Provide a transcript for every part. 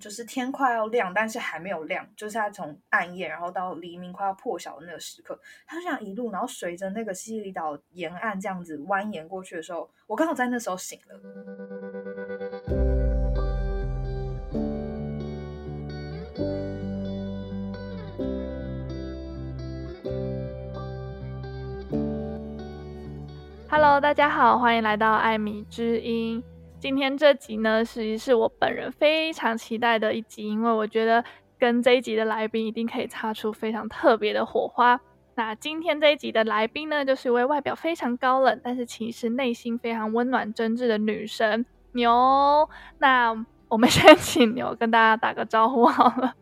就是天快要亮，但是还没有亮，就是他从暗夜然后到黎明快要破晓的那个时刻，他就这样一路，然后随着那个西西里岛沿岸这样子蜿蜒过去的时候，我刚好在那时候醒了。Hello，大家好，欢迎来到艾米之音。今天这集呢，实际是我本人非常期待的一集，因为我觉得跟这一集的来宾一定可以擦出非常特别的火花。那今天这一集的来宾呢，就是一位外表非常高冷，但是其实内心非常温暖真挚的女神牛。那我们先 请牛跟大家打个招呼好了。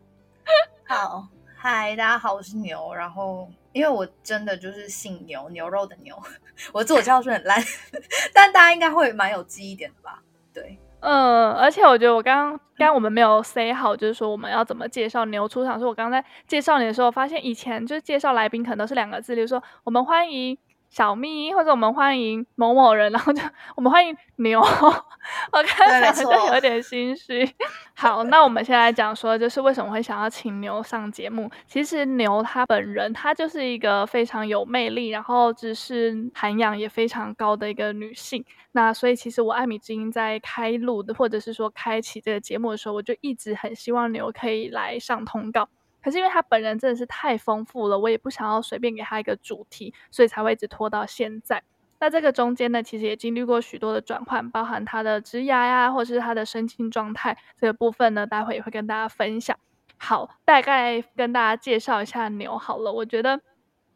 好，嗨，大家好，我是牛。然后，因为我真的就是姓牛，牛肉的牛。我自我介绍是很烂，但大家应该会蛮有记忆点的吧？对，嗯，而且我觉得我刚刚刚我们没有 say 好，就是说我们要怎么介绍牛出场。说我刚刚在介绍你的时候，发现以前就是介绍来宾可能都是两个字，比如说我们欢迎。小咪，或者我们欢迎某某人，然后就我们欢迎牛，我看起来就有点心虚。好，那我们先来讲说，就是为什么会想要请牛上节目。其实牛他本人，他就是一个非常有魅力，然后知识涵养也非常高的一个女性。那所以其实我艾米之音在开录的，或者是说开启这个节目的时候，我就一直很希望牛可以来上通告。可是因为他本人真的是太丰富了，我也不想要随便给他一个主题，所以才会一直拖到现在。那这个中间呢，其实也经历过许多的转换，包含他的职涯呀，或者是他的身心状态这个部分呢，待会也会跟大家分享。好，大概跟大家介绍一下牛好了。我觉得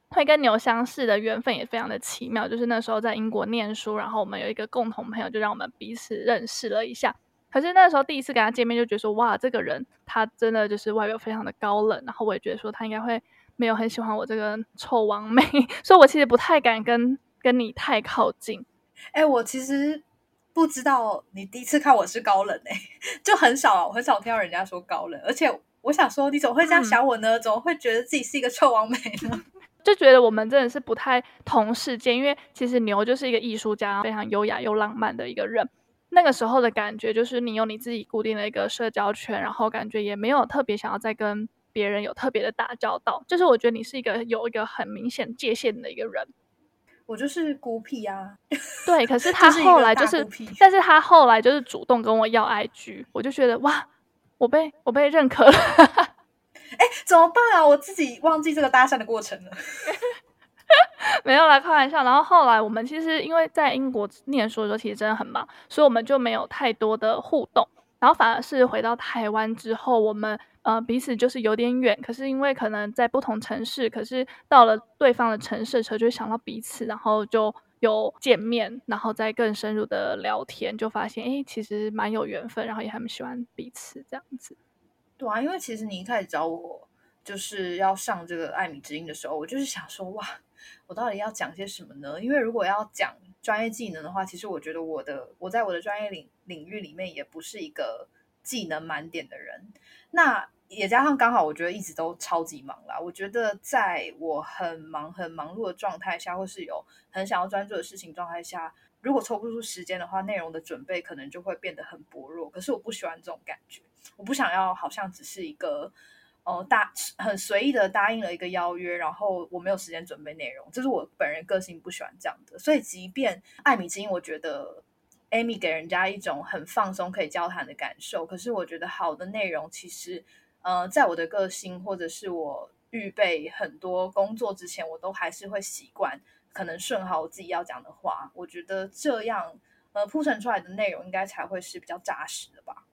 会跟牛相识的缘分也非常的奇妙，就是那时候在英国念书，然后我们有一个共同朋友，就让我们彼此认识了一下。可是那时候第一次跟他见面，就觉得说哇，这个人他真的就是外表非常的高冷，然后我也觉得说他应该会没有很喜欢我这个臭王妹，所以我其实不太敢跟跟你太靠近。哎，我其实不知道你第一次看我是高冷哎，就很少我很少听到人家说高冷，而且我想说你怎么会这样想我呢？嗯、怎么会觉得自己是一个臭王妹呢？就觉得我们真的是不太同世界，因为其实牛就是一个艺术家，非常优雅又浪漫的一个人。那个时候的感觉就是你有你自己固定的一个社交圈，然后感觉也没有特别想要再跟别人有特别的打交道。就是我觉得你是一个有一个很明显界限的一个人。我就是孤僻啊。对，可是 他后来就是，是但是他后来就是主动跟我要 IG，我就觉得哇，我被我被认可了。哎，怎么办啊？我自己忘记这个搭讪的过程了。没有啦，开玩笑。然后后来我们其实因为在英国念书的时候，其实真的很忙，所以我们就没有太多的互动。然后反而是回到台湾之后，我们呃彼此就是有点远，可是因为可能在不同城市，可是到了对方的城市的时候，就会想到彼此，然后就有见面，然后再更深入的聊天，就发现哎，其实蛮有缘分，然后也很喜欢彼此这样子。对啊，因为其实你一开始找我就是要上这个艾米之音的时候，我就是想说哇。我到底要讲些什么呢？因为如果要讲专业技能的话，其实我觉得我的我在我的专业领领域里面也不是一个技能满点的人。那也加上刚好，我觉得一直都超级忙啦。我觉得在我很忙很忙碌的状态下，或是有很想要专注的事情状态下，如果抽不出时间的话，内容的准备可能就会变得很薄弱。可是我不喜欢这种感觉，我不想要好像只是一个。哦，大很随意的答应了一个邀约，然后我没有时间准备内容，这是我本人个性不喜欢这样的。所以，即便艾米之音，我觉得 Amy 给人家一种很放松可以交谈的感受。可是，我觉得好的内容其实，呃，在我的个性或者是我预备很多工作之前，我都还是会习惯可能顺好我自己要讲的话。我觉得这样，呃，铺陈出来的内容应该才会是比较扎实的吧。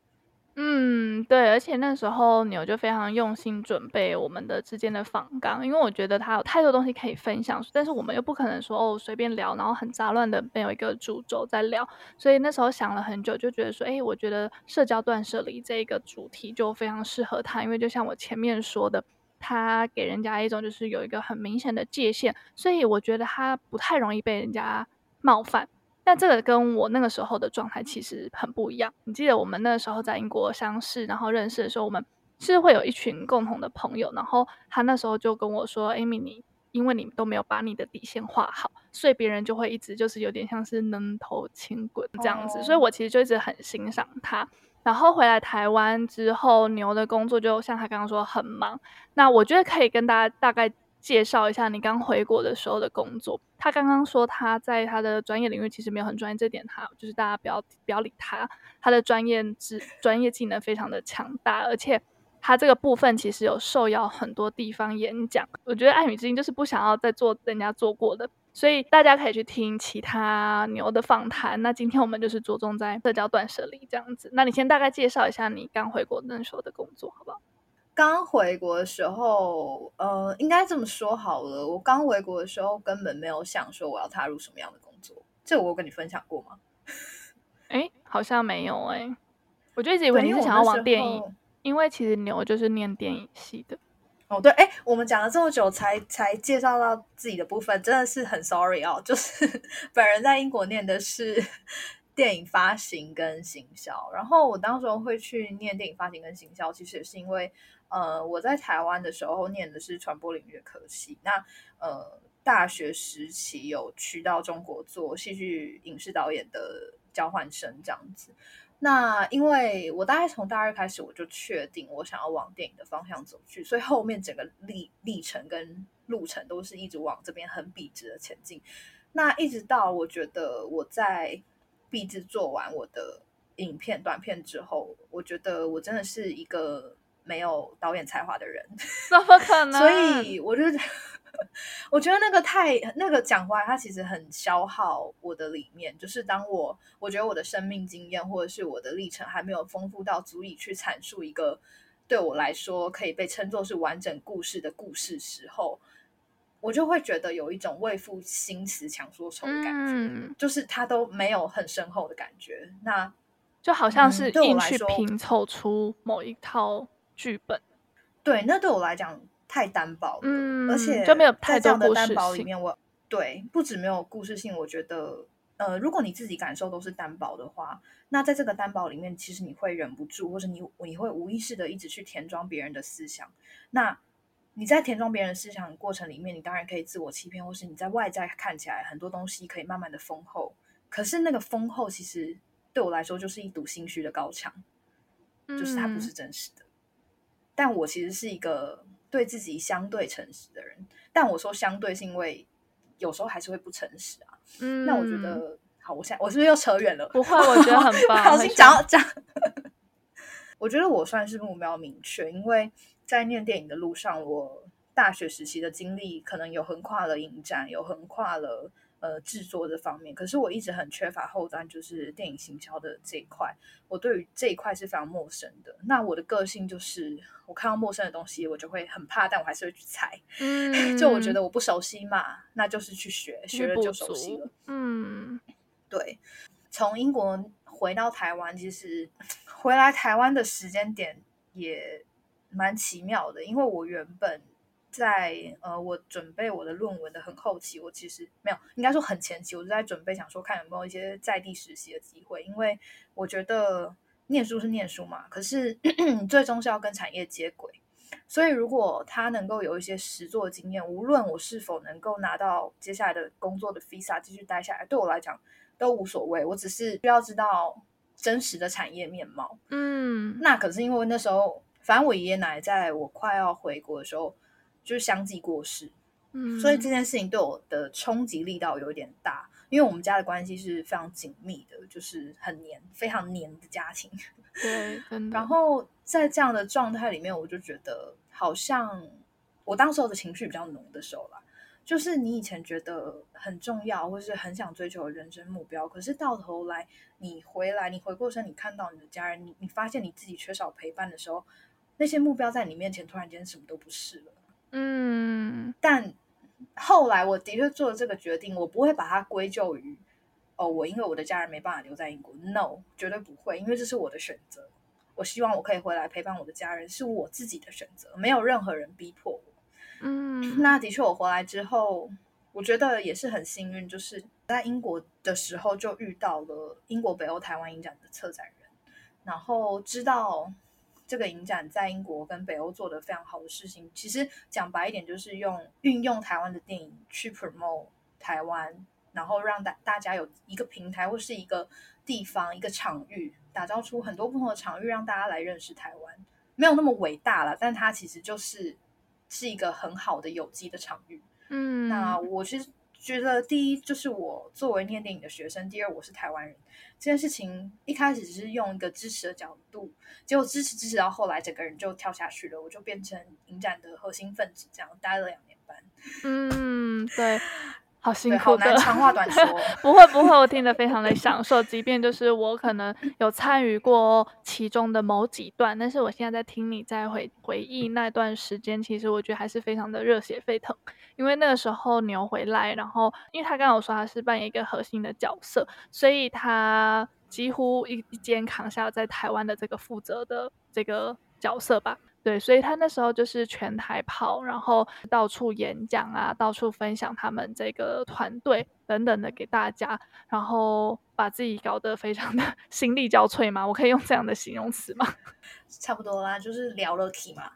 嗯，对，而且那时候牛就非常用心准备我们的之间的访纲，因为我觉得他有太多东西可以分享，但是我们又不可能说哦随便聊，然后很杂乱的没有一个主轴在聊，所以那时候想了很久，就觉得说，哎，我觉得社交断舍离这个主题就非常适合他，因为就像我前面说的，他给人家一种就是有一个很明显的界限，所以我觉得他不太容易被人家冒犯。但这个跟我那个时候的状态其实很不一样。你记得我们那个时候在英国相识，然后认识的时候，我们是会有一群共同的朋友。然后他那时候就跟我说：“Amy，你因为你都没有把你的底线画好，所以别人就会一直就是有点像是能头轻滚这样子。”所以，我其实就一直很欣赏他。然后回来台湾之后，牛的工作就像他刚刚说很忙。那我觉得可以跟大家大概介绍一下你刚回国的时候的工作。他刚刚说他在他的专业领域其实没有很专业，这点他就是大家不要不要理他。他的专业知专业技能非常的强大，而且他这个部分其实有受邀很多地方演讲。我觉得爱与之音就是不想要再做人家做过的。所以大家可以去听其他牛的访谈。那今天我们就是着重在社交断舍离这样子。那你先大概介绍一下你刚回国那时候的工作，好不好？刚回国的时候，呃，应该这么说好了。我刚回国的时候根本没有想说我要踏入什么样的工作。这我有跟你分享过吗？哎，好像没有哎、欸。我就一直以为你是想要往电影，因为其实牛就是念电影系的。哦，对，哎，我们讲了这么久才才介绍到自己的部分，真的是很 sorry 哦。就是 本人在英国念的是 电影发行跟行销，然后我当时会去念电影发行跟行销，其实也是因为，呃，我在台湾的时候念的是传播领域的科系，那呃，大学时期有去到中国做戏剧影视导演的交换生这样子。那因为我大概从大二开始，我就确定我想要往电影的方向走去，所以后面整个历历程跟路程都是一直往这边很笔直的前进。那一直到我觉得我在毕制做完我的影片短片之后，我觉得我真的是一个没有导演才华的人，怎么可 能？所以我就。我觉得那个太那个讲话，它其实很消耗我的里面。就是当我我觉得我的生命经验或者是我的历程还没有丰富到足以去阐述一个对我来说可以被称作是完整故事的故事时候，我就会觉得有一种为赋新词强说愁的感觉，嗯、就是它都没有很深厚的感觉。那就好像是硬去拼凑出某一套剧本。对，那对我来讲。太单薄了，嗯，而且就没有太的单薄里面我，我对不止没有故事性，我觉得，呃，如果你自己感受都是单薄的话，那在这个单薄里面，其实你会忍不住，或者你你会无意识的一直去填装别人的思想。那你在填装别人思想的过程里面，你当然可以自我欺骗，或是你在外在看起来很多东西可以慢慢的丰厚，可是那个丰厚其实对我来说就是一堵心虚的高墙，就是它不是真实的。嗯、但我其实是一个。对自己相对诚实的人，但我说相对是因为有时候还是会不诚实啊。嗯，那我觉得好，我现在我是不是又扯远了？不会，我觉得很棒。不小心讲讲，我觉得我算是目标明确，因为在念电影的路上，我大学时期的经历可能有横跨了影展，有横跨了。呃，制作这方面，可是我一直很缺乏后端，就是电影行销的这一块。我对于这一块是非常陌生的。那我的个性就是，我看到陌生的东西，我就会很怕，但我还是会去猜。嗯，就我觉得我不熟悉嘛，那就是去学，学了就熟悉了。嗯，对。从英国回到台湾，其实回来台湾的时间点也蛮奇妙的，因为我原本。在呃，我准备我的论文的很后期，我其实没有，应该说很前期，我就在准备，想说看有没有一些在地实习的机会，因为我觉得念书是念书嘛，可是你 最终是要跟产业接轨，所以如果他能够有一些实作经验，无论我是否能够拿到接下来的工作的 visa 继续待下来，对我来讲都无所谓，我只是需要知道真实的产业面貌。嗯，那可是因为那时候，反正我爷爷奶奶在我快要回国的时候。就是相继过世，嗯，所以这件事情对我的冲击力道有点大，因为我们家的关系是非常紧密的，就是很黏，非常黏的家庭。对，然后在这样的状态里面，我就觉得好像我当时候的情绪比较浓的时候啦，就是你以前觉得很重要，或是很想追求的人生目标，可是到头来你回来，你回过身，你看到你的家人，你你发现你自己缺少陪伴的时候，那些目标在你面前突然间什么都不是了。嗯，但后来我的确做了这个决定，我不会把它归咎于哦，我因为我的家人没办法留在英国，no，绝对不会，因为这是我的选择。我希望我可以回来陪伴我的家人，是我自己的选择，没有任何人逼迫我。嗯，那的确，我回来之后，我觉得也是很幸运，就是在英国的时候就遇到了英国北欧台湾影展的策展人，然后知道。这个影展在英国跟北欧做的非常好的事情，其实讲白一点，就是用运用台湾的电影去 promote 台湾，然后让大大家有一个平台或是一个地方、一个场域，打造出很多不同的场域，让大家来认识台湾。没有那么伟大了，但它其实就是是一个很好的有机的场域。嗯，那我是觉得，第一就是我作为念电影的学生，第二我是台湾人，这件事情一开始只是用一个支持的角度，结果支持支持到后来，整个人就跳下去了，我就变成影展的核心分子，这样待了两年半。嗯，对。好辛苦的，长话短说，不会不会，我听得非常的享受。即便就是我可能有参与过其中的某几段，但是我现在在听你在回回忆那段时间，其实我觉得还是非常的热血沸腾。因为那个时候牛回来，然后因为他刚刚有说他是扮演一个核心的角色，所以他几乎一一肩扛下在台湾的这个负责的这个角色吧。对，所以他那时候就是全台跑，然后到处演讲啊，到处分享他们这个团队等等的给大家，然后把自己搞得非常的 心力交瘁嘛，我可以用这样的形容词吗？差不多啦，就是聊了题嘛。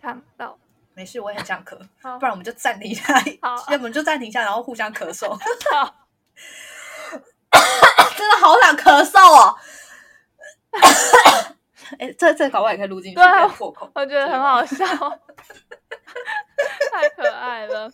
看到，没事，我也很想咳，不然我们就暂停一下，好，要不就暂停一下，然后互相咳嗽。好，真的好想咳嗽哦。哎，这这搞不好也可以录进去，对啊，破口，我觉得很好笑，太可爱了。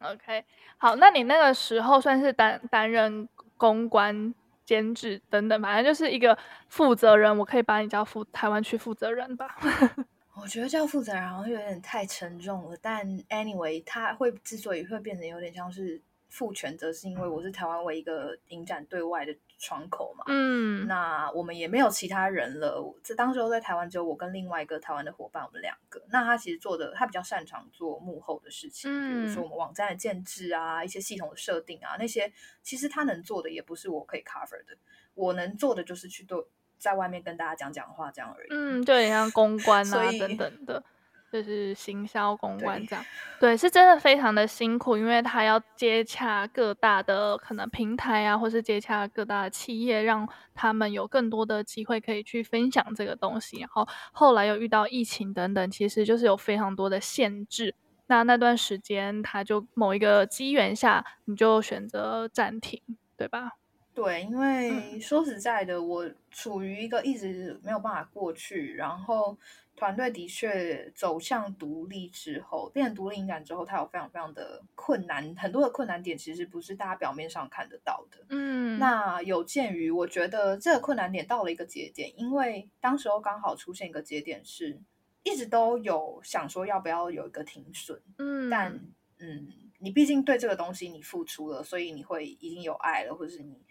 OK，好，那你那个时候算是担担任公关、监制等等，反正就是一个负责人，我可以把你叫负台湾区负责人吧。我觉得叫负责人好像有点太沉重了，但 anyway，他会之所以会变得有点像是负全责，是因为我是台湾唯一一个影展对外的。窗口嘛，嗯，那我们也没有其他人了。这当时候在台湾只有我跟另外一个台湾的伙伴，我们两个。那他其实做的，他比较擅长做幕后的事情，嗯、比如说我们网站的建制啊，一些系统的设定啊，那些其实他能做的也不是我可以 cover 的。我能做的就是去对在外面跟大家讲讲话这样而已。嗯，对，像公关啊等等的。就是行销公关这样，对，对，是真的非常的辛苦，因为他要接洽各大的可能平台啊，或是接洽各大的企业，让他们有更多的机会可以去分享这个东西。然后后来又遇到疫情等等，其实就是有非常多的限制。那那段时间，他就某一个机缘下，你就选择暂停，对吧？对，因为说实在的，嗯、我处于一个一直没有办法过去，然后。团队的确走向独立之后，变成独立影展之后，它有非常非常的困难，很多的困难点其实不是大家表面上看得到的。嗯，那有鉴于我觉得这个困难点到了一个节点，因为当时候刚好出现一个节点，是一直都有想说要不要有一个停损。嗯，但嗯，你毕竟对这个东西你付出了，所以你会已经有爱了，或者是你。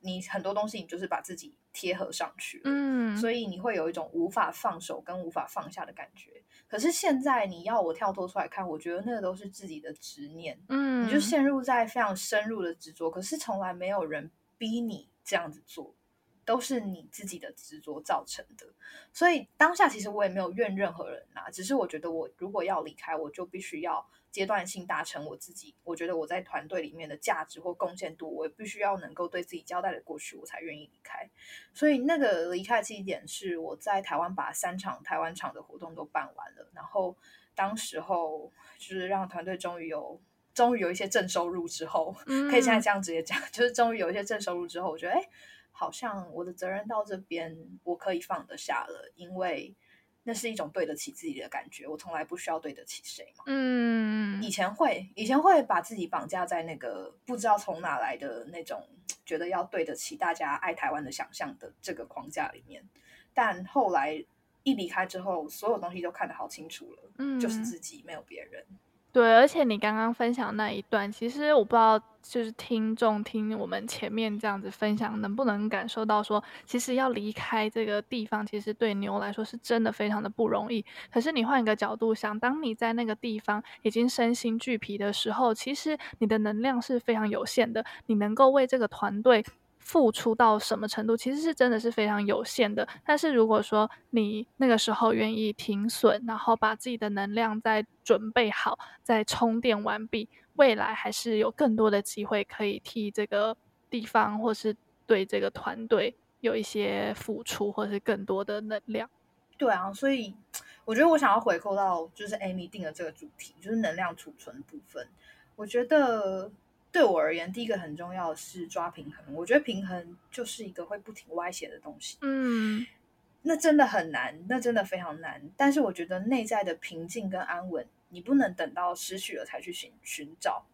你很多东西，你就是把自己贴合上去，嗯，所以你会有一种无法放手跟无法放下的感觉。可是现在你要我跳脱出来看，我觉得那个都是自己的执念，嗯，你就陷入在非常深入的执着。可是从来没有人逼你这样子做，都是你自己的执着造成的。所以当下其实我也没有怨任何人啊，只是我觉得我如果要离开，我就必须要。阶段性达成我自己，我觉得我在团队里面的价值或贡献度，我也必须要能够对自己交代的过去，我才愿意离开。所以那个离开的起点是我在台湾把三场台湾场的活动都办完了，然后当时候就是让团队终于有终于有一些正收入之后，嗯、可以现在这样直接讲，就是终于有一些正收入之后，我觉得哎，好像我的责任到这边我可以放得下了，因为。那是一种对得起自己的感觉，我从来不需要对得起谁嘛。嗯，以前会，以前会把自己绑架在那个不知道从哪来的那种觉得要对得起大家爱台湾的想象的这个框架里面，但后来一离开之后，所有东西都看得好清楚了，嗯，就是自己，没有别人。对，而且你刚刚分享那一段，其实我不知道，就是听众听我们前面这样子分享，能不能感受到说，其实要离开这个地方，其实对牛来说是真的非常的不容易。可是你换一个角度想，当你在那个地方已经身心俱疲的时候，其实你的能量是非常有限的，你能够为这个团队。付出到什么程度，其实是真的是非常有限的。但是如果说你那个时候愿意停损，然后把自己的能量再准备好，再充电完毕，未来还是有更多的机会可以替这个地方或是对这个团队有一些付出，或是更多的能量。对啊，所以 我觉得我想要回扣到就是 Amy 定的这个主题，就是能量储存部分。我觉得。对我而言，第一个很重要的是抓平衡。我觉得平衡就是一个会不停歪斜的东西。嗯，那真的很难，那真的非常难。但是我觉得内在的平静跟安稳，你不能等到失去了才去寻寻找。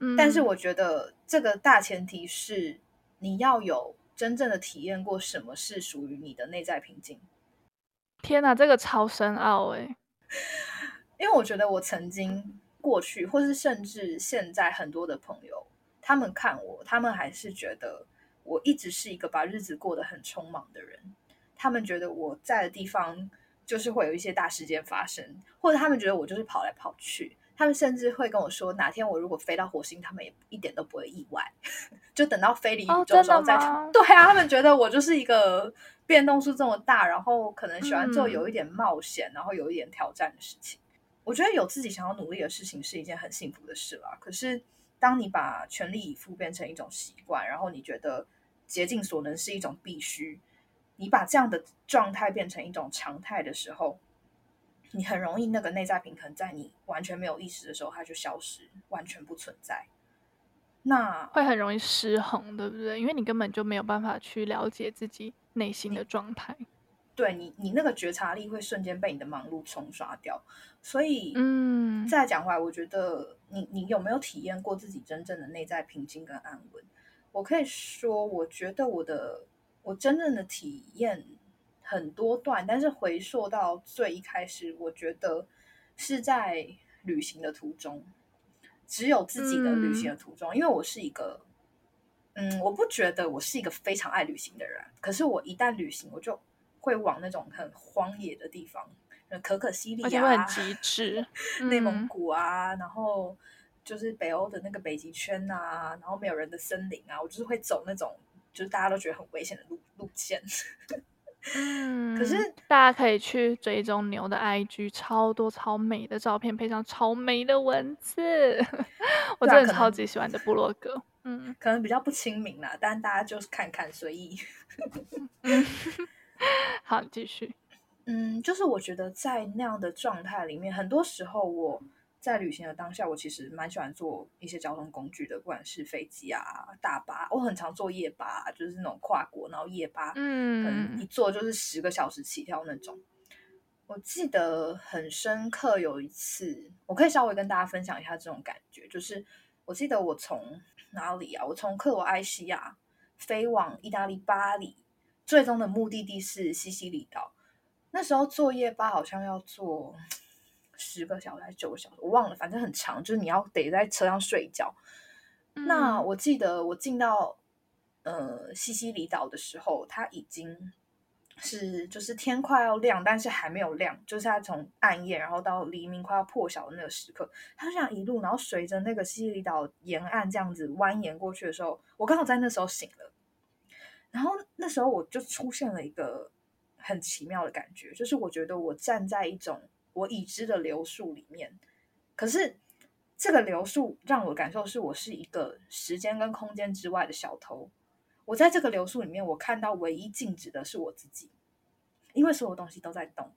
嗯，但是我觉得这个大前提是你要有真正的体验过什么是属于你的内在平静。天哪，这个超深奥哎！因为我觉得我曾经过去，或是甚至现在很多的朋友。他们看我，他们还是觉得我一直是一个把日子过得很匆忙的人。他们觉得我在的地方就是会有一些大事件发生，或者他们觉得我就是跑来跑去。他们甚至会跟我说，哪天我如果飞到火星，他们也一点都不会意外。就等到飞离宇宙的时候再 对啊，他们觉得我就是一个变动数这么大，然后可能喜欢做有一点冒险，嗯、然后有一点挑战的事情。我觉得有自己想要努力的事情是一件很幸福的事啦。可是。当你把全力以赴变成一种习惯，然后你觉得竭尽所能是一种必须，你把这样的状态变成一种常态的时候，你很容易那个内在平衡在你完全没有意识的时候，它就消失，完全不存在。那会很容易失衡，对不对？因为你根本就没有办法去了解自己内心的状态。对你，你那个觉察力会瞬间被你的忙碌冲刷掉，所以，嗯，再讲回来，我觉得你，你有没有体验过自己真正的内在平静跟安稳？我可以说，我觉得我的，我真正的体验很多段，但是回溯到最一开始，我觉得是在旅行的途中，只有自己的旅行的途中，嗯，因为我是一个，嗯，我不觉得我是一个非常爱旅行的人，可是我一旦旅行，我就。会往那种很荒野的地方，可可西里啊，而且会很极致，内蒙古啊，然后就是北欧的那个北极圈啊，然后没有人的森林啊，我就是会走那种就是大家都觉得很危险的路路线。嗯，可是大家可以去追踪牛的 IG，超多超美的照片，配上超美的文字，我真的超级喜欢的部落格。嗯，可能比较不亲民啦，但大家就是看看随意。好，继续。嗯，就是我觉得在那样的状态里面，很多时候我在旅行的当下，我其实蛮喜欢坐一些交通工具的，不管是飞机啊、大巴，我很常坐夜巴，就是那种跨国，然后夜巴，嗯，一坐就是十个小时起跳那种。我记得很深刻，有一次，我可以稍微跟大家分享一下这种感觉，就是我记得我从哪里啊？我从克罗埃西亚飞往意大利巴黎。最终的目的地是西西里岛。那时候坐夜吧好像要做十个小时还是九个小时，我忘了，反正很长，就是你要得在车上睡觉。嗯、那我记得我进到呃西西里岛的时候，它已经是就是天快要亮，但是还没有亮，就是它从暗夜然后到黎明快要破晓的那个时刻，它就这样一路，然后随着那个西西里岛沿岸这样子蜿蜒过去的时候，我刚好在那时候醒了。然后那时候我就出现了一个很奇妙的感觉，就是我觉得我站在一种我已知的流速里面，可是这个流速让我感受是我是一个时间跟空间之外的小偷。我在这个流速里面，我看到唯一静止的是我自己，因为所有东西都在动。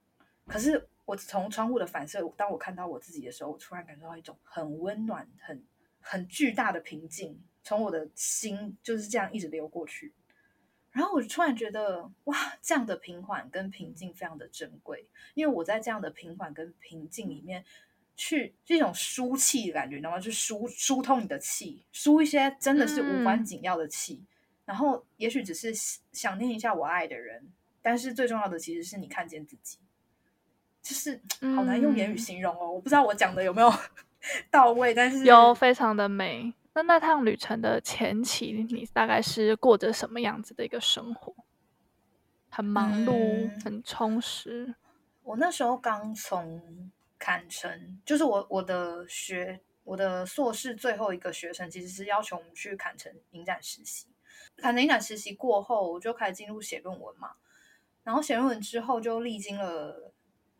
可是我从窗户的反射，当我看到我自己的时候，我突然感受到一种很温暖、很很巨大的平静，从我的心就是这样一直流过去。然后我就突然觉得，哇，这样的平缓跟平静非常的珍贵，因为我在这样的平缓跟平静里面，去这种输气的感觉，你知道吗？就疏疏通你的气，输一些真的是无关紧要的气，嗯、然后也许只是想念一下我爱的人，但是最重要的其实是你看见自己，就是好难用言语形容哦，嗯、我不知道我讲的有没有 到位，但是有非常的美。那那趟旅程的前期，你大概是过着什么样子的一个生活？很忙碌，嗯、很充实。我那时候刚从坎城，就是我我的学我的硕士最后一个学生，其实是要求我们去坎城影展实习。坎城影展实习过后，我就开始进入写论文嘛。然后写论文之后，就历经了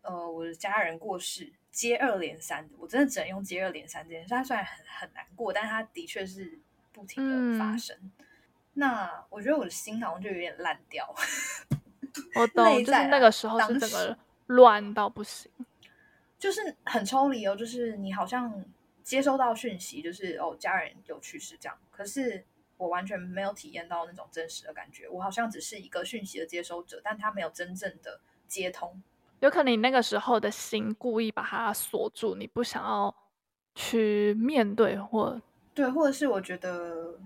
呃我的家人过世。接二连三的，我真的只能用接二连三这件事。它虽然很很难过，但它的确是不停的发生。嗯、那我觉得我的心好像就有点烂掉。我懂，就是那个时候是整个乱到不行，就是很抽离哦。就是你好像接收到讯息，就是哦，家人有去世这样，可是我完全没有体验到那种真实的感觉，我好像只是一个讯息的接收者，但他没有真正的接通。有可能你那个时候的心故意把它锁住，你不想要去面对，或对，或者是我觉得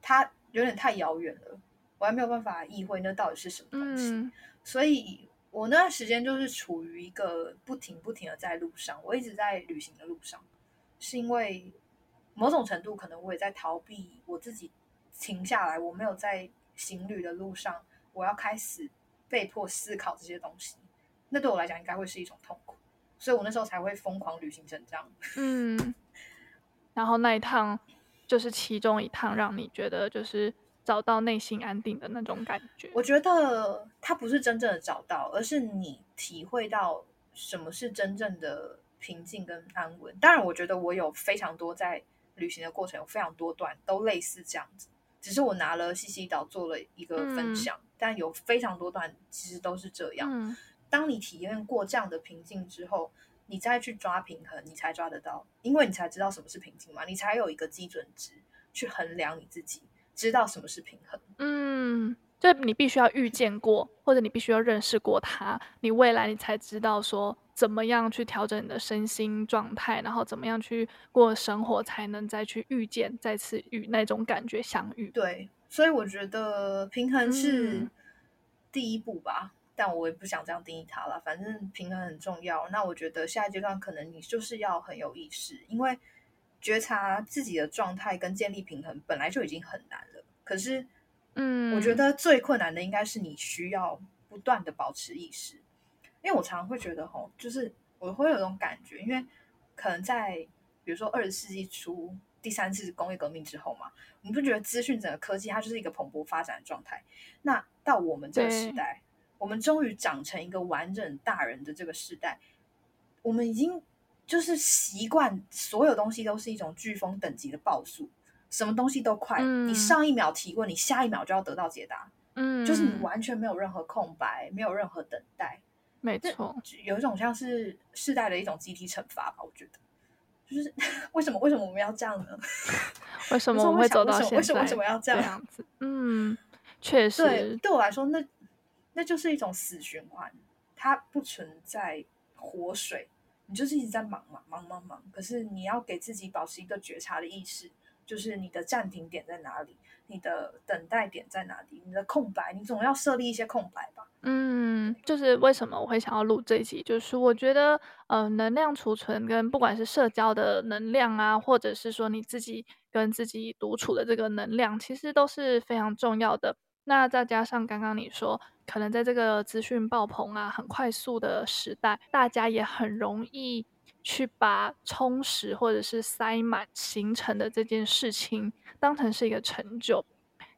它有点太遥远了，我还没有办法意会那到底是什么东西，嗯、所以。我那段时间就是处于一个不停不停的在路上，我一直在旅行的路上，是因为某种程度可能我也在逃避我自己停下来，我没有在行旅的路上，我要开始被迫思考这些东西，那对我来讲应该会是一种痛苦，所以我那时候才会疯狂旅行成这样。嗯，然后那一趟就是其中一趟让你觉得就是。找到内心安定的那种感觉，我觉得它不是真正的找到，而是你体会到什么是真正的平静跟安稳。当然，我觉得我有非常多在旅行的过程，有非常多段都类似这样子，只是我拿了西西岛做了一个分享，嗯、但有非常多段其实都是这样。嗯、当你体验过这样的平静之后，你再去抓平衡，你才抓得到，因为你才知道什么是平静嘛，你才有一个基准值去衡量你自己。知道什么是平衡，嗯，就你必须要遇见过，或者你必须要认识过他，你未来你才知道说怎么样去调整你的身心状态，然后怎么样去过生活，才能再去遇见，再次与那种感觉相遇。对，所以我觉得平衡是第一步吧，嗯、但我也不想这样定义它了。反正平衡很重要。那我觉得下一阶段可能你就是要很有意识，因为。觉察自己的状态跟建立平衡本来就已经很难了，可是，嗯，我觉得最困难的应该是你需要不断的保持意识，因为我常常会觉得吼，就是我会有一种感觉，因为可能在比如说二十世纪初第三次工业革命之后嘛，你不觉得资讯整个科技它就是一个蓬勃发展的状态，那到我们这个时代，我们终于长成一个完整大人的这个时代，我们已经。就是习惯所有东西都是一种飓风等级的爆速，什么东西都快。嗯、你上一秒提问，你下一秒就要得到解答。嗯，就是你完全没有任何空白，没有任何等待。没错，有一种像是世代的一种集体惩罚吧。我觉得，就是 为什么为什么我们要这样呢？为什么我们会走到现在？为什么为什么要这样，这样子？嗯，确实，对，对我来说，那那就是一种死循环，它不存在活水。你就是一直在忙忙忙忙忙，可是你要给自己保持一个觉察的意识，就是你的暂停点在哪里，你的等待点在哪里，你的空白，你总要设立一些空白吧。嗯，就是为什么我会想要录这一集，就是我觉得，呃，能量储存跟不管是社交的能量啊，或者是说你自己跟自己独处的这个能量，其实都是非常重要的。那再加上刚刚你说，可能在这个资讯爆棚啊、很快速的时代，大家也很容易去把充实或者是塞满行程的这件事情当成是一个成就，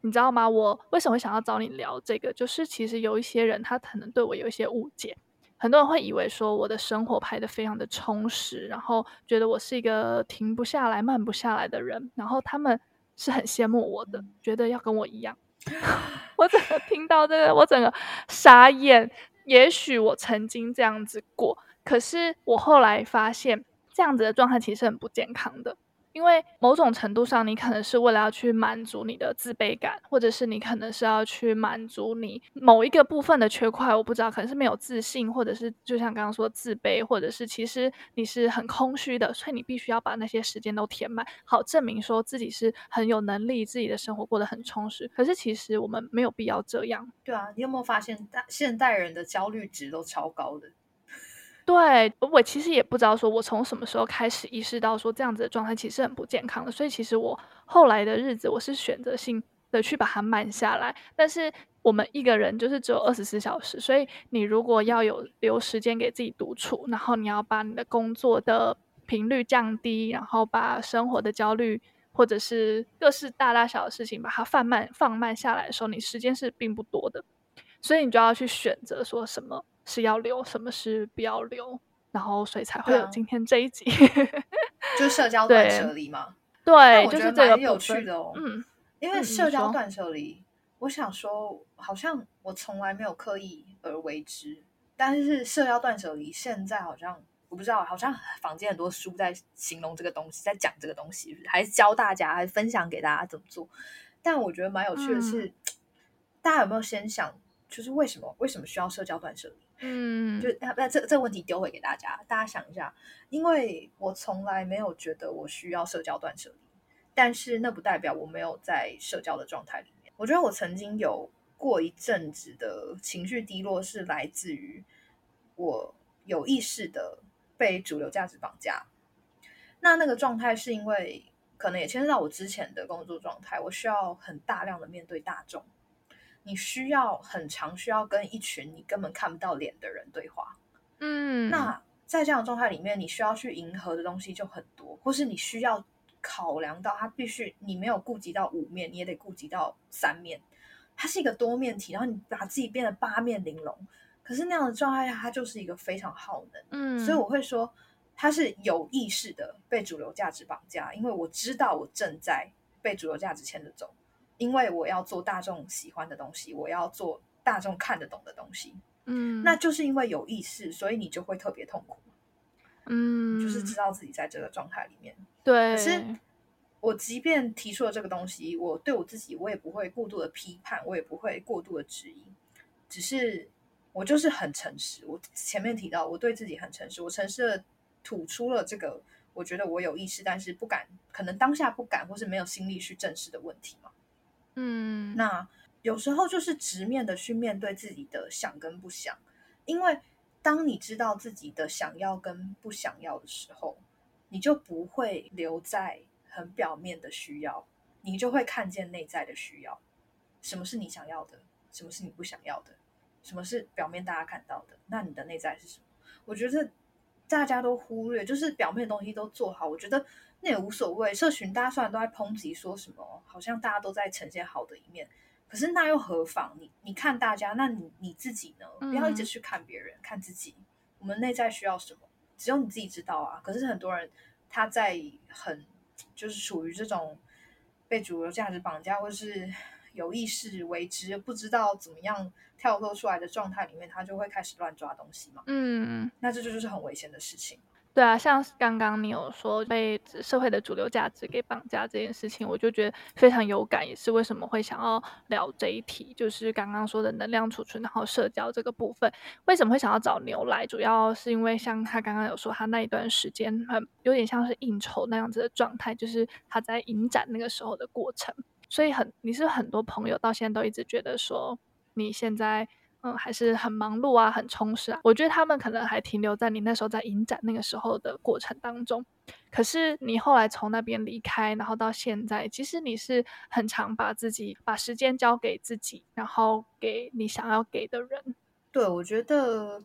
你知道吗？我为什么会想要找你聊这个？就是其实有一些人他可能对我有一些误解，很多人会以为说我的生活排得非常的充实，然后觉得我是一个停不下来、慢不下来的人，然后他们是很羡慕我的，觉得要跟我一样。我整个听到这个，我整个傻眼。也许我曾经这样子过，可是我后来发现，这样子的状态其实很不健康的。因为某种程度上，你可能是为了要去满足你的自卑感，或者是你可能是要去满足你某一个部分的缺块。我不知道，可能是没有自信，或者是就像刚刚说自卑，或者是其实你是很空虚的，所以你必须要把那些时间都填满，好证明说自己是很有能力，自己的生活过得很充实。可是其实我们没有必要这样。对啊，你有没有发现，现代人的焦虑值都超高的？对，我其实也不知道，说我从什么时候开始意识到说这样子的状态其实很不健康的，所以其实我后来的日子我是选择性的去把它慢下来。但是我们一个人就是只有二十四小时，所以你如果要有留时间给自己独处，然后你要把你的工作的频率降低，然后把生活的焦虑或者是各式大大小的事情把它放慢放慢下来的时候，你时间是并不多的，所以你就要去选择说什么。是要留，什么是不要留，然后所以才会有今天这一集，啊、就是社交断舍离嘛。对，我觉得蛮有趣的哦。嗯，因为社交断舍离，嗯、我想说，好像我从来没有刻意而为之，但是社交断舍离现在好像我不知道，好像坊间很多书在形容这个东西，在讲这个东西，还是教大家，还是分享给大家怎么做。但我觉得蛮有趣的是，嗯、大家有没有先想，就是为什么为什么需要社交断舍离？嗯，就那这这个问题丢回给大家，大家想一下，因为我从来没有觉得我需要社交断舍离，但是那不代表我没有在社交的状态里面。我觉得我曾经有过一阵子的情绪低落，是来自于我有意识的。被主流价值绑架，那那个状态是因为可能也牵涉到我之前的工作状态，我需要很大量的面对大众，你需要很长需要跟一群你根本看不到脸的人对话，嗯，那在这样的状态里面，你需要去迎合的东西就很多，或是你需要考量到它必须你没有顾及到五面，你也得顾及到三面，它是一个多面体，然后你把自己变得八面玲珑。可是那样的状态下，它就是一个非常耗能。嗯，所以我会说，它是有意识的被主流价值绑架，因为我知道我正在被主流价值牵着走，因为我要做大众喜欢的东西，我要做大众看得懂的东西。嗯，那就是因为有意识，所以你就会特别痛苦。嗯，就是知道自己在这个状态里面。对，可是我即便提出了这个东西，我对我自己，我也不会过度的批判，我也不会过度的质疑，只是。我就是很诚实，我前面提到我对自己很诚实，我诚实的吐出了这个我觉得我有意识，但是不敢，可能当下不敢，或是没有心力去正视的问题嘛。嗯，那有时候就是直面的去面对自己的想跟不想，因为当你知道自己的想要跟不想要的时候，你就不会留在很表面的需要，你就会看见内在的需要，什么是你想要的，什么是你不想要的。什么是表面大家看到的？那你的内在是什么？我觉得大家都忽略，就是表面的东西都做好，我觉得那也无所谓。社群大家虽然都在抨击，说什么好像大家都在呈现好的一面，可是那又何妨？你你看大家，那你你自己呢？不要一直去看别人，嗯、看自己。我们内在需要什么？只有你自己知道啊。可是很多人他在很就是属于这种被主流价值绑架，或是。有意识为之，不知道怎么样跳脱出来的状态里面，他就会开始乱抓东西嘛。嗯，那这就是很危险的事情。对啊，像刚刚你有说被社会的主流价值给绑架这件事情，我就觉得非常有感，也是为什么会想要聊这一题，就是刚刚说的能量储存，然后社交这个部分。为什么会想要找牛来？主要是因为像他刚刚有说，他那一段时间很有点像是应酬那样子的状态，就是他在影展那个时候的过程。所以很，你是很多朋友到现在都一直觉得说你现在嗯还是很忙碌啊，很充实啊。我觉得他们可能还停留在你那时候在影展那个时候的过程当中。可是你后来从那边离开，然后到现在，其实你是很常把自己把时间交给自己，然后给你想要给的人。对，我觉得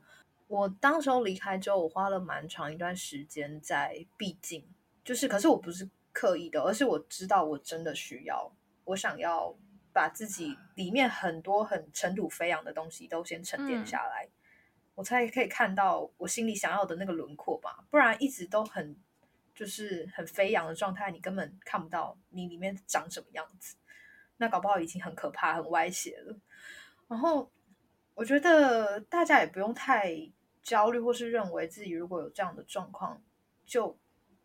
我当时候离开之后，我花了蛮长一段时间在毕竟，就是可是我不是刻意的，而是我知道我真的需要。我想要把自己里面很多很尘土飞扬的东西都先沉淀下来，嗯，我才可以看到我心里想要的那个轮廓吧。不然一直都很就是很飞扬的状态，你根本看不到你里面长什么样子。那搞不好已经很可怕、很歪斜了。然后我觉得大家也不用太焦虑，或是认为自己如果有这样的状况就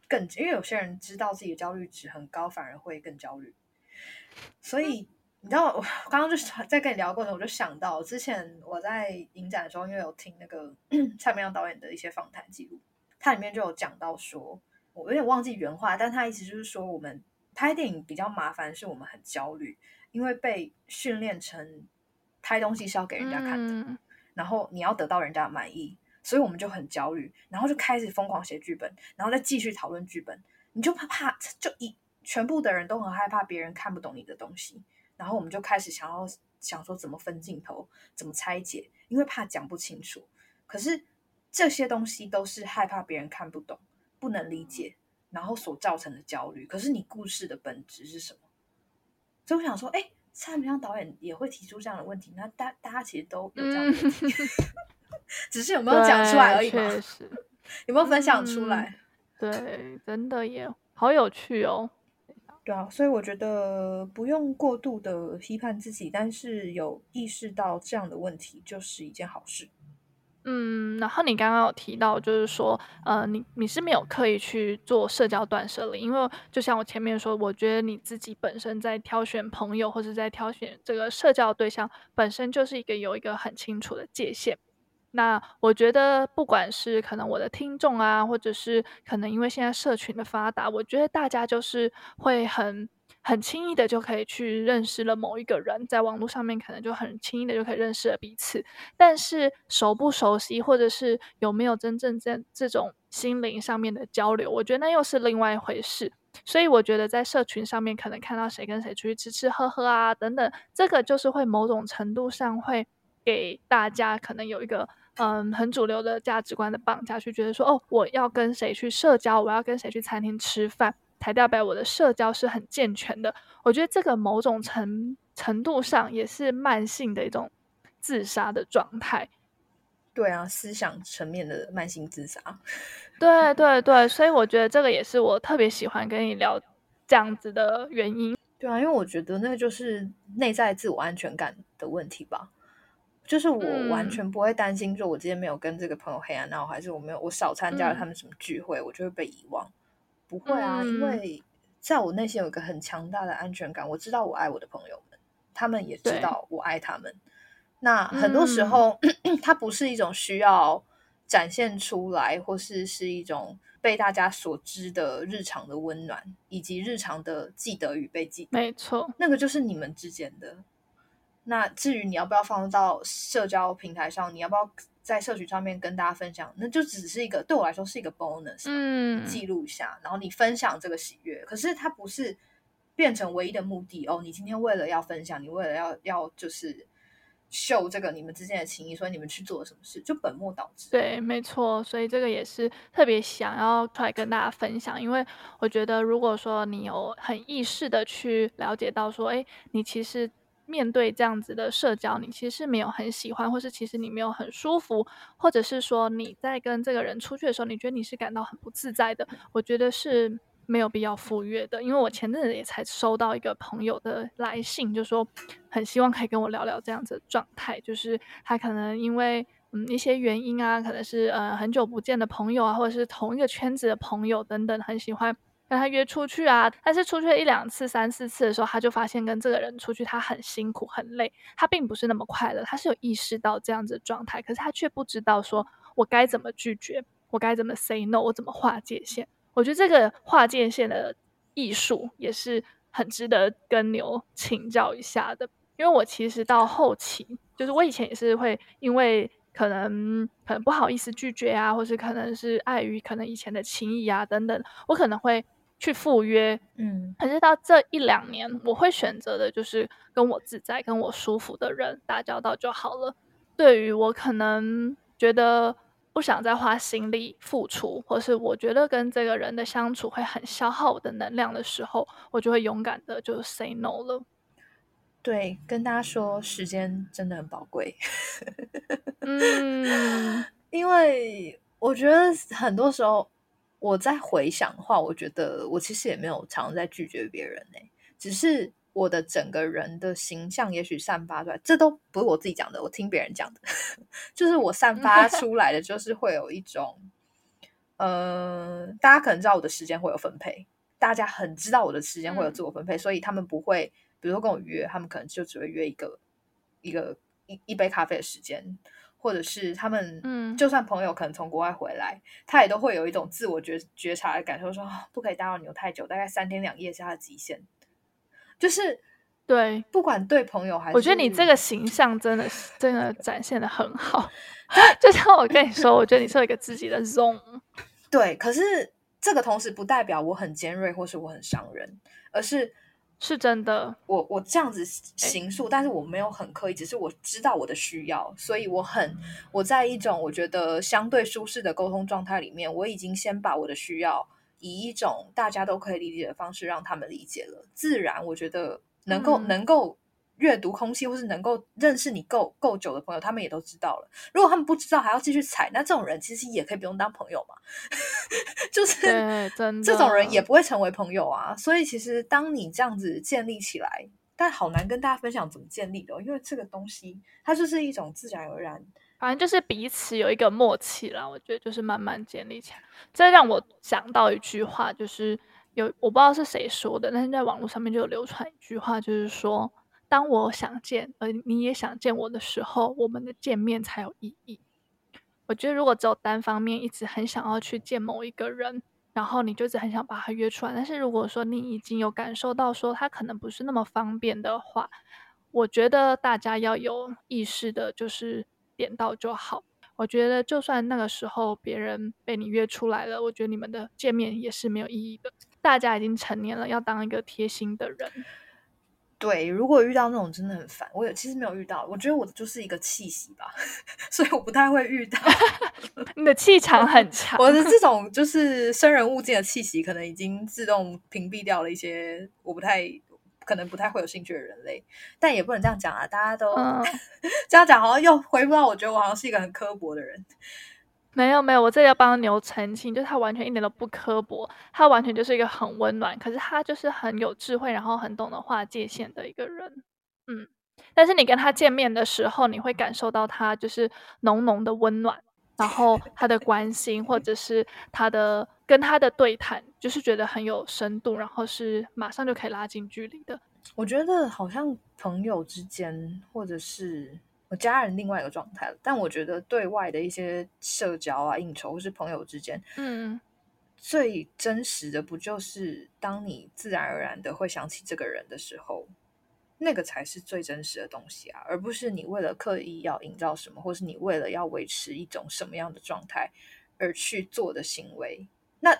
更，因为有些人知道自己的焦虑值很高，反而会更焦虑。所以你知道，我刚刚就是在跟你聊的过程，我就想到之前我在影展的时候，因为有听那个 蔡明亮导演的一些访谈记录，他里面就有讲到说，我有点忘记原话，但他意思就是说，我们拍电影比较麻烦，是我们很焦虑，因为被训练成拍东西是要给人家看的，嗯，然后你要得到人家的满意，所以我们就很焦虑，然后就开始疯狂写剧本，然后再继续讨论剧本，你就怕怕就一。全部的人都很害怕别人看不懂你的东西，然后我们就开始想要想说怎么分镜头，怎么拆解，因为怕讲不清楚。可是这些东西都是害怕别人看不懂、不能理解，然后所造成的焦虑。可是你故事的本质是什么？所以我想说，哎，蔡明亮导演也会提出这样的问题，那大大家其实都有这样的问题，嗯、只是有没有讲出来而已嘛。有没有分享出来？嗯、对，真的也好有趣哦。对啊，所以我觉得不用过度的批判自己，但是有意识到这样的问题就是一件好事。嗯，然后你刚刚有提到，就是说，呃，你你是没有刻意去做社交断舍离，因为就像我前面说，我觉得你自己本身在挑选朋友或者在挑选这个社交对象，本身就是一个有一个很清楚的界限。那我觉得，不管是可能我的听众啊，或者是可能因为现在社群的发达，我觉得大家就是会很。很轻易的就可以去认识了某一个人，在网络上面可能就很轻易的就可以认识了彼此，但是熟不熟悉，或者是有没有真正在这种心灵上面的交流，我觉得那又是另外一回事。所以我觉得在社群上面可能看到谁跟谁出去吃吃喝喝啊等等，这个就是会某种程度上会给大家可能有一个嗯很主流的价值观的绑架，去觉得说哦，我要跟谁去社交，我要跟谁去餐厅吃饭。才代表我的社交是很健全的。我觉得这个某种程程度上也是慢性的一种自杀的状态。对啊，思想层面的慢性自杀。对对对，所以我觉得这个也是我特别喜欢跟你聊这样子的原因。对啊，因为我觉得那个就是内在自我安全感的问题吧。就是我完全不会担心，说我今天没有跟这个朋友黑暗闹，还是我没有我少参加了他们什么聚会，嗯、我就会被遗忘。不会啊，因为在我内心有一个很强大的安全感，我知道我爱我的朋友们，他们也知道我爱他们。那很多时候，嗯，它不是一种需要展现出来，或是是一种被大家所知的日常的温暖，以及日常的记得与被记得。没错，那个就是你们之间的。那至于你要不要放到社交平台上，你要不要？在社群上面跟大家分享，那就只是一个对我来说是一个 bonus，嗯，记录一下，然后你分享这个喜悦。可是它不是变成唯一的目的哦。你今天为了要分享，你为了要要就是秀这个你们之间的情谊，所以你们去做了什么事，就本末倒置。对，没错。所以这个也是特别想要出来跟大家分享，因为我觉得如果说你有很意识的去了解到说，哎，你其实。面对这样子的社交，你其实没有很喜欢，或是其实你没有很舒服，或者是说你在跟这个人出去的时候，你觉得你是感到很不自在的。我觉得是没有必要赴约的，因为我前阵子也才收到一个朋友的来信，就说很希望可以跟我聊聊这样子的状态，就是他可能因为嗯一些原因啊，可能是呃很久不见的朋友啊，或者是同一个圈子的朋友等等，很喜欢。跟他约出去啊，但是出去了一两次、三四次的时候，他就发现跟这个人出去，他很辛苦、很累，他并不是那么快乐。他是有意识到这样子的状态，可是他却不知道说，我该怎么拒绝，我该怎么 say no，我怎么划界限。我觉得这个划界限的艺术也是很值得跟牛请教一下的，因为我其实到后期，就是我以前也是会因为。可能可能不好意思拒绝啊，或是可能是碍于可能以前的情谊啊等等，我可能会去赴约，嗯，可是到这一两年，我会选择的就是跟我自在、跟我舒服的人打交道就好了。对于我可能觉得不想再花心力付出，或是我觉得跟这个人的相处会很消耗我的能量的时候，我就会勇敢的就 say no 了。对，跟大家说，时间真的很宝贵。嗯，因为我觉得很多时候我在回想的话，我觉得我其实也没有常在拒绝别人呢，只是我的整个人的形象也许散发出来，这都不是我自己讲的，我听别人讲的，就是我散发出来的，就是会有一种，嗯、呃，大家可能知道我的时间会有分配，大家很知道我的时间会有自我分配，嗯、所以他们不会。比如说跟我约，他们可能就只会约一个一个一一杯咖啡的时间，或者是他们，嗯，就算朋友可能从国外回来，他也都会有一种自我觉觉察的感受说，说不可以打扰你太久，大概三天两夜是他的极限。就是对，不管对朋友还是，我觉得你这个形象真的是真的展现的很好。就像我跟你说，我觉得你是有一个自己的 zone。对，可是这个同时不代表我很尖锐或是我很伤人，而是。是真的，我我这样子行述，但是我没有很刻意，只是我知道我的需要，所以我很我在一种我觉得相对舒适的沟通状态里面，我已经先把我的需要以一种大家都可以理解的方式让他们理解了，自然我觉得能够、嗯、能够。阅读空气，或是能够认识你够够久的朋友，他们也都知道了。如果他们不知道，还要继续踩，那这种人其实也可以不用当朋友嘛。就是这种人也不会成为朋友啊。所以，其实当你这样子建立起来，但好难跟大家分享怎么建立的，因为这个东西它就是一种自然而然反正就是彼此有一个默契啦。我觉得就是慢慢建立起来。这让我想到一句话，就是有我不知道是谁说的，但是在网络上面就有流传一句话，就是说，当我想见，而你也想见我的时候，我们的见面才有意义。我觉得如果只有单方面一直很想要去见某一个人，然后你就一直很想把他约出来，但是如果说你已经有感受到说他可能不是那么方便的话，我觉得大家要有意识的，就是点到就好。我觉得就算那个时候别人被你约出来了，我觉得你们的见面也是没有意义的。大家已经成年了，要当一个贴心的人。对，如果遇到那种真的很烦，我有其实没有遇到，我觉得我就是一个气息吧，所以我不太会遇到。你的气场很强，我的这种就是生人勿近的气息，可能已经自动屏蔽掉了一些我不太可能不太会有兴趣的人类，但也不能这样讲啊！大家都、嗯、这样讲，好像又回不到我觉得我好像是一个很刻薄的人。没有没有，我这里要帮牛澄清，就是他完全一点都不刻薄，他完全就是一个很温暖，可是他就是很有智慧，然后很懂得划界限的一个人。嗯，但是你跟他见面的时候，你会感受到他就是浓浓的温暖，然后他的关心，或者是他的跟他的对谈，就是觉得很有深度，然后是马上就可以拉近距离的。我觉得好像朋友之间，或者是。我家人另外一个状态了，但我觉得对外的一些社交啊、应酬或是朋友之间，嗯，最真实的不就是当你自然而然的会想起这个人的时候，那个才是最真实的东西啊，而不是你为了刻意要营造什么，或是你为了要维持一种什么样的状态而去做的行为，那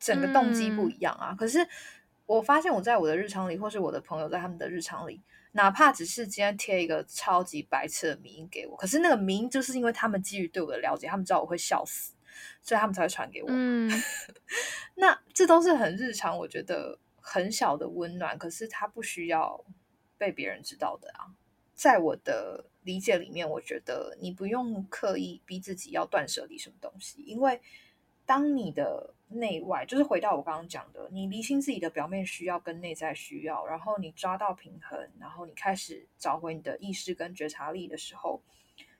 整个动机不一样啊。嗯，可是我发现我在我的日常里，或是我的朋友在他们的日常里。哪怕只是今天贴一个超级白痴的名给我，可是那个名就是因为他们基于对我的了解，他们知道我会笑死，所以他们才会传给我。嗯，那这都是很日常，我觉得很小的温暖，可是它不需要被别人知道的啊。在我的理解里面，我觉得你不用刻意逼自己要断舍离什么东西，因为。当你的内外，就是回到我刚刚讲的，你厘清自己的表面需要跟内在需要，然后你抓到平衡，然后你开始找回你的意识跟觉察力的时候，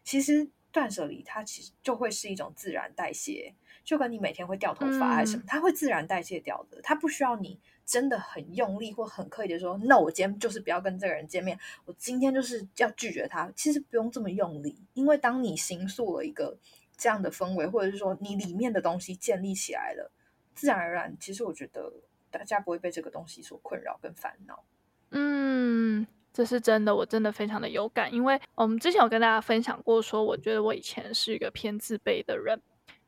其实断舍离它其实就会是一种自然代谢，就跟你每天会掉头发还是什么，它会自然代谢掉的，它不需要你真的很用力或很刻意的说，那我今天就是不要跟这个人见面，我今天就是要拒绝他，其实不用这么用力，因为当你形塑了一个。这样的氛围，或者是说你里面的东西建立起来了，自然而然，其实我觉得大家不会被这个东西所困扰跟烦恼。嗯，这是真的，我真的非常的有感，因为我们之前有跟大家分享过，说我觉得我以前是一个偏自卑的人，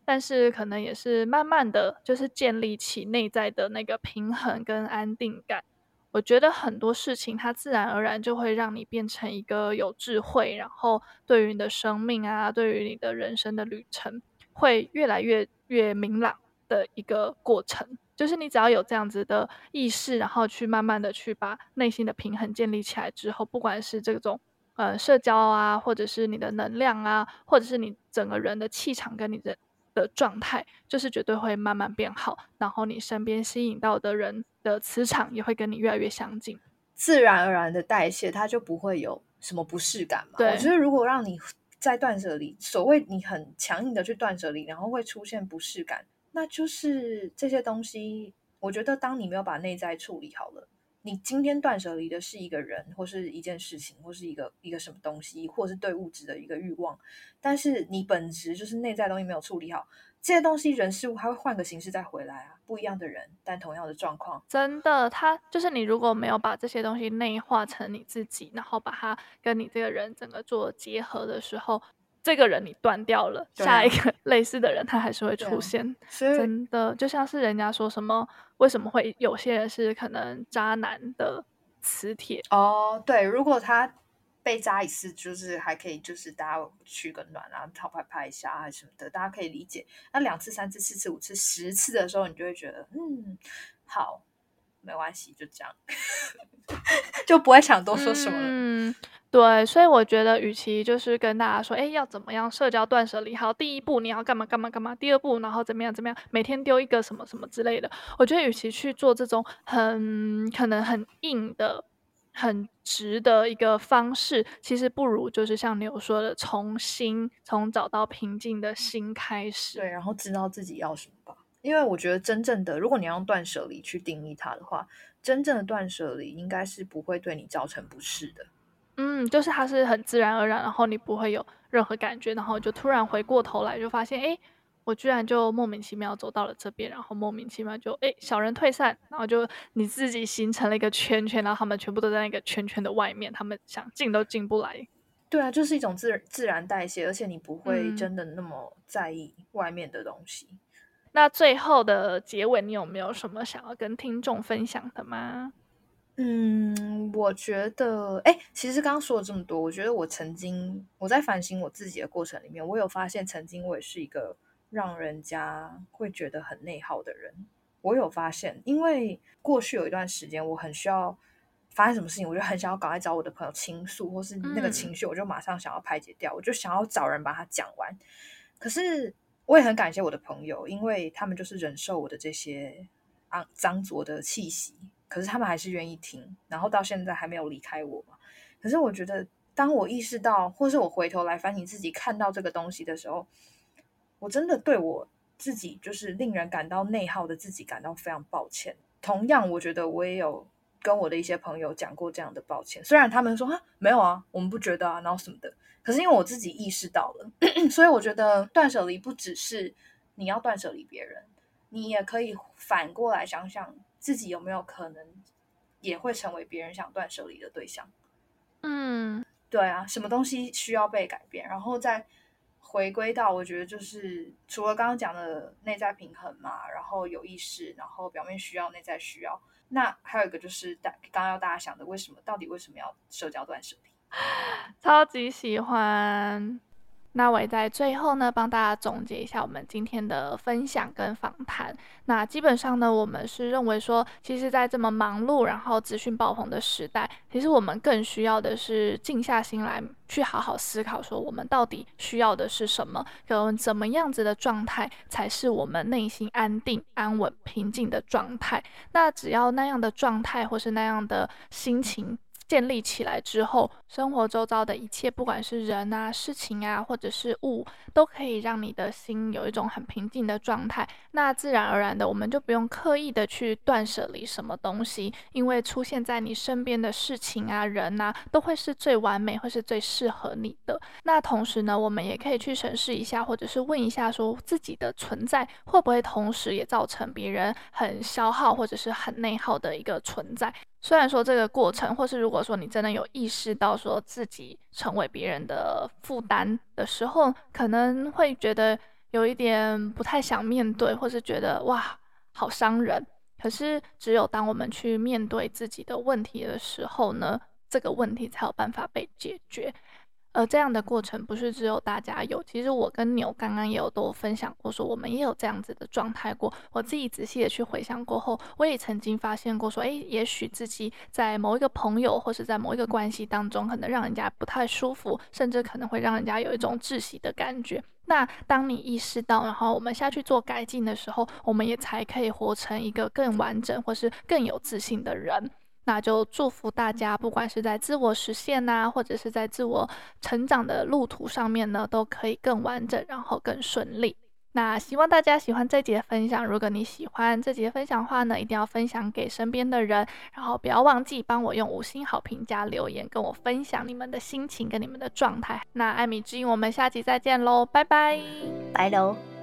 但是可能也是慢慢的就是建立起内在的那个平衡跟安定感。我觉得很多事情，它自然而然就会让你变成一个有智慧，然后对于你的生命啊，对于你的人生的旅程，会越来越越明朗的一个过程。就是你只要有这样子的意识，然后去慢慢的去把内心的平衡建立起来之后，不管是这种呃社交啊，或者是你的能量啊，或者是你整个人的气场跟你的。的状态就是绝对会慢慢变好，然后你身边吸引到的人的磁场也会跟你越来越相近，自然而然的代谢，它就不会有什么不适感嘛。对，我觉得如果让你在断舍离，所谓你很强硬的去断舍离，然后会出现不适感，那就是这些东西。我觉得当你没有把内在处理好了，你今天断舍离的是一个人，或是一件事情，或是一个一个什么东西，或是对物质的一个欲望。但是你本质就是内在东西没有处理好，这些东西人事物还会换个形式再回来啊，不一样的人，但同样的状况。真的，他就是你如果没有把这些东西内化成你自己，然后把它跟你这个人整个做结合的时候，这个人你断掉了，下一个类似的人他还是会出现。真的，就像是人家说什么，为什么会有些人是可能渣男的磁铁？哦，对，如果他。被扎一次就是还可以，就是大家取个暖啊，讨拍拍一下啊什么的，大家可以理解。那两次、三次、四次、五次、十次的时候，你就会觉得，嗯，好，没关系，就这样，就不会想多说什么了。嗯，对，所以我觉得，与其就是跟大家说，哎，要怎么样社交断舍离，好，第一步你要干嘛干嘛干嘛，第二步然后怎么样怎么样，每天丢一个什么什么之类的，我觉得与其去做这种很可能很硬的。很直的一个方式，其实不如就是像你有说的，从心，从找到平静的心开始，对，然后知道自己要什么吧。因为我觉得真正的，如果你要用断舍离去定义它的话，真正的断舍离应该是不会对你造成不适的。嗯，就是它是很自然而然，然后你不会有任何感觉，然后就突然回过头来就发现，哎。我居然就莫名其妙走到了这边，然后莫名其妙就哎，小人退散，然后就你自己形成了一个圈圈，然后他们全部都在那个圈圈的外面，他们想进都进不来。对啊，就是一种自自然代谢，而且你不会真的那么在意外面的东西。嗯。那最后的结尾，你有没有什么想要跟听众分享的吗？嗯，我觉得，哎，其实刚刚说了这么多，我觉得我曾经我在反省我自己的过程里面，我有发现曾经我也是一个。让人家会觉得很内耗的人，我有发现，因为过去有一段时间，我很需要发生什么事情，我就很想要赶快找我的朋友倾诉，或是那个情绪，我就马上想要排解掉，嗯、我就想要找人把它讲完。可是我也很感谢我的朋友，因为他们就是忍受我的这些肮脏浊的气息，可是他们还是愿意听，然后到现在还没有离开我嘛。可是我觉得，当我意识到，或是我回头来反省自己，看到这个东西的时候。我真的对我自己就是令人感到内耗的自己感到非常抱歉。同样，我觉得我也有跟我的一些朋友讲过这样的抱歉。虽然他们说啊，没有啊，我们不觉得啊，然后什么的。可是因为我自己意识到了，所以我觉得断舍离不只是你要断舍离别人，你也可以反过来想想自己有没有可能也会成为别人想断舍离的对象。嗯，对啊，什么东西需要被改变，然后再。回归到我觉得就是除了刚刚讲的内在平衡嘛，然后有意识，然后表面需要，内在需要，那还有一个就是大刚刚要大家想的，为什么到底为什么要社交断舍离？超级喜欢。那我也在最后呢，帮大家总结一下我们今天的分享跟访谈。那基本上呢，我们是认为说，其实，在这么忙碌，然后资讯爆棚的时代，其实我们更需要的是静下心来，去好好思考，说我们到底需要的是什么，跟怎么样子的状态才是我们内心安定、安稳、平静的状态。那只要那样的状态，或是那样的心情。建立起来之后，生活周遭的一切，不管是人啊、事情啊，或者是物，都可以让你的心有一种很平静的状态。那自然而然的，我们就不用刻意的去断舍离什么东西，因为出现在你身边的事情啊、人啊，都会是最完美或是最适合你的。那同时呢，我们也可以去审视一下，或者是问一下，说自己的存在会不会同时也造成别人很消耗或者是很内耗的一个存在。虽然说这个过程，或是如果说你真的有意识到说自己成为别人的负担的时候，可能会觉得有一点不太想面对，或是觉得哇，好伤人。可是只有当我们去面对自己的问题的时候呢，这个问题才有办法被解决。而这样的过程不是只有大家有，其实我跟牛刚刚也有都分享过，说我们也有这样子的状态过。我自己仔细的去回想过后，我也曾经发现过，说，诶，也许自己在某一个朋友或是在某一个关系当中，可能让人家不太舒服，甚至可能会让人家有一种窒息的感觉。那当你意识到，然后我们下去做改进的时候，我们也才可以活成一个更完整或是更有自信的人。那就祝福大家，不管是在自我实现呐、或者是在自我成长的路途上面呢，都可以更完整，然后更顺利。那希望大家喜欢这节分享。如果你喜欢这节分享的话呢，一定要分享给身边的人，然后不要忘记帮我用五星好评加留言，跟我分享你们的心情跟你们的状态。那艾米之音，我们下集再见喽，拜拜，拜喽。